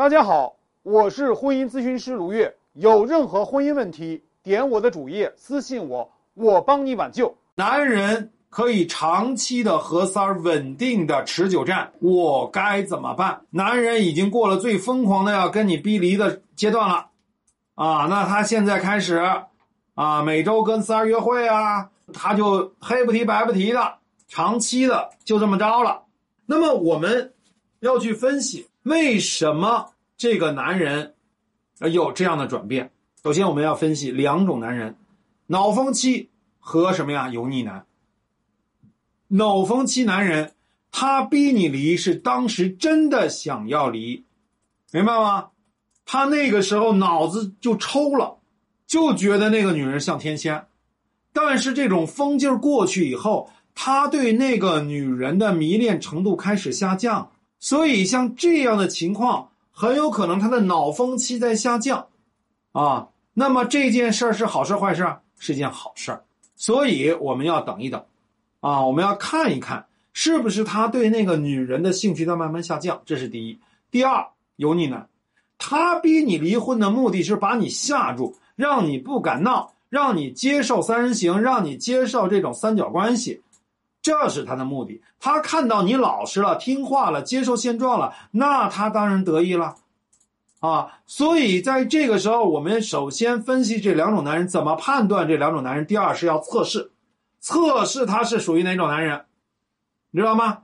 大家好，我是婚姻咨询师卢月。有任何婚姻问题，点我的主页私信我，我帮你挽救。男人可以长期的和三儿稳定的持久战，我该怎么办？男人已经过了最疯狂的要跟你逼离的阶段了，啊，那他现在开始，啊，每周跟三儿约会啊，他就黑不提白不提的，长期的就这么着了。那么我们要去分析。为什么这个男人有这样的转变？首先，我们要分析两种男人：脑风期和什么呀？油腻男。脑风期男人，他逼你离，是当时真的想要离，明白吗？他那个时候脑子就抽了，就觉得那个女人像天仙。但是这种疯劲儿过去以后，他对那个女人的迷恋程度开始下降。所以，像这样的情况，很有可能他的脑风期在下降，啊，那么这件事儿是好事坏事？是件好事儿。所以我们要等一等，啊，我们要看一看是不是他对那个女人的兴趣在慢慢下降，这是第一。第二，油腻男，他逼你离婚的目的是把你吓住，让你不敢闹，让你接受三人行，让你接受这种三角关系。这是他的目的。他看到你老实了、听话了、接受现状了，那他当然得意了，啊！所以在这个时候，我们首先分析这两种男人，怎么判断这两种男人？第二是要测试，测试他是属于哪种男人，你知道吗？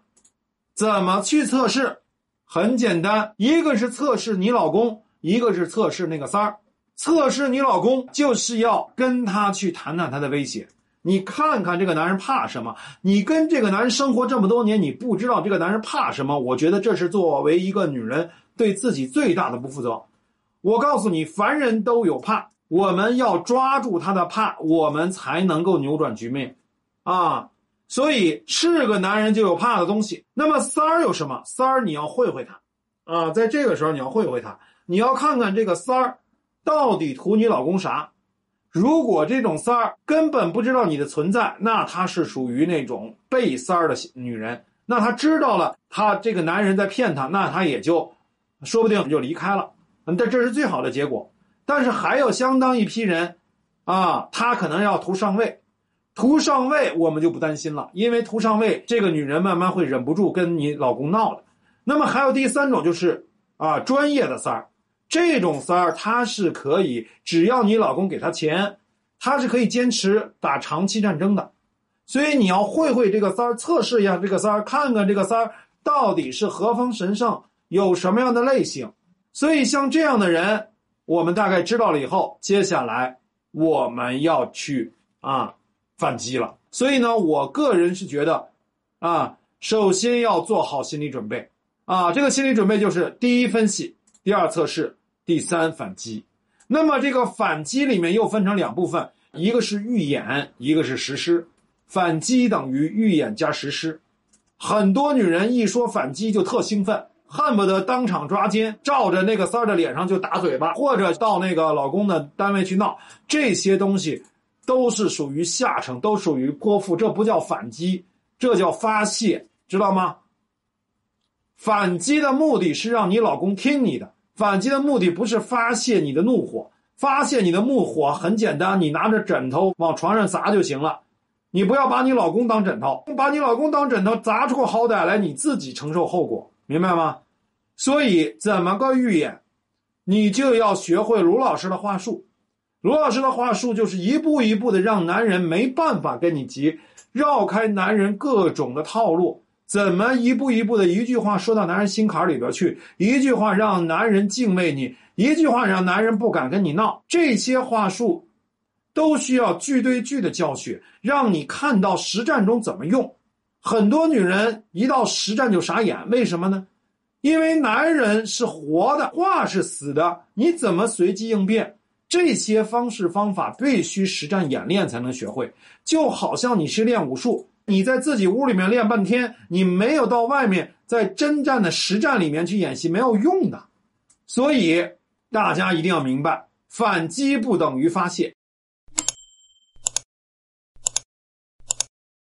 怎么去测试？很简单，一个是测试你老公，一个是测试那个三儿。测试你老公就是要跟他去谈谈他的威胁。你看看这个男人怕什么？你跟这个男人生活这么多年，你不知道这个男人怕什么？我觉得这是作为一个女人对自己最大的不负责。我告诉你，凡人都有怕，我们要抓住他的怕，我们才能够扭转局面，啊！所以是个男人就有怕的东西。那么三儿有什么？三儿你要会会他，啊，在这个时候你要会会他，你要看看这个三儿到底图你老公啥。如果这种三儿根本不知道你的存在，那她是属于那种被三儿的女人。那她知道了，她这个男人在骗她，那她也就说不定就离开了。但这是最好的结果。但是还有相当一批人，啊，他可能要图上位，图上位我们就不担心了，因为图上位这个女人慢慢会忍不住跟你老公闹的。那么还有第三种就是啊，专业的三儿。这种三儿，他是可以，只要你老公给他钱，他是可以坚持打长期战争的。所以你要会会这个三儿，测试一下这个三儿，看看这个三儿到底是何方神圣，有什么样的类型。所以像这样的人，我们大概知道了以后，接下来我们要去啊反击了。所以呢，我个人是觉得，啊，首先要做好心理准备啊，这个心理准备就是第一分析。第二测试，第三反击。那么这个反击里面又分成两部分，一个是预演，一个是实施。反击等于预演加实施。很多女人一说反击就特兴奋，恨不得当场抓奸，照着那个三儿的脸上就打嘴巴，或者到那个老公的单位去闹。这些东西都是属于下乘，都属于泼妇，这不叫反击，这叫发泄，知道吗？反击的目的是让你老公听你的。反击的目的不是发泄你的怒火，发泄你的怒火很简单，你拿着枕头往床上砸就行了。你不要把你老公当枕头，把你老公当枕头砸出个好歹来，你自己承受后果，明白吗？所以怎么个预演，你就要学会卢老师的话术。卢老师的话术就是一步一步的让男人没办法跟你急，绕开男人各种的套路。怎么一步一步的一句话说到男人心坎里边去？一句话让男人敬畏你，一句话让男人不敢跟你闹。这些话术都需要句对句的教学，让你看到实战中怎么用。很多女人一到实战就傻眼，为什么呢？因为男人是活的，话是死的，你怎么随机应变？这些方式方法必须实战演练才能学会。就好像你是练武术。你在自己屋里面练半天，你没有到外面在真战的实战里面去演习，没有用的。所以大家一定要明白，反击不等于发泄。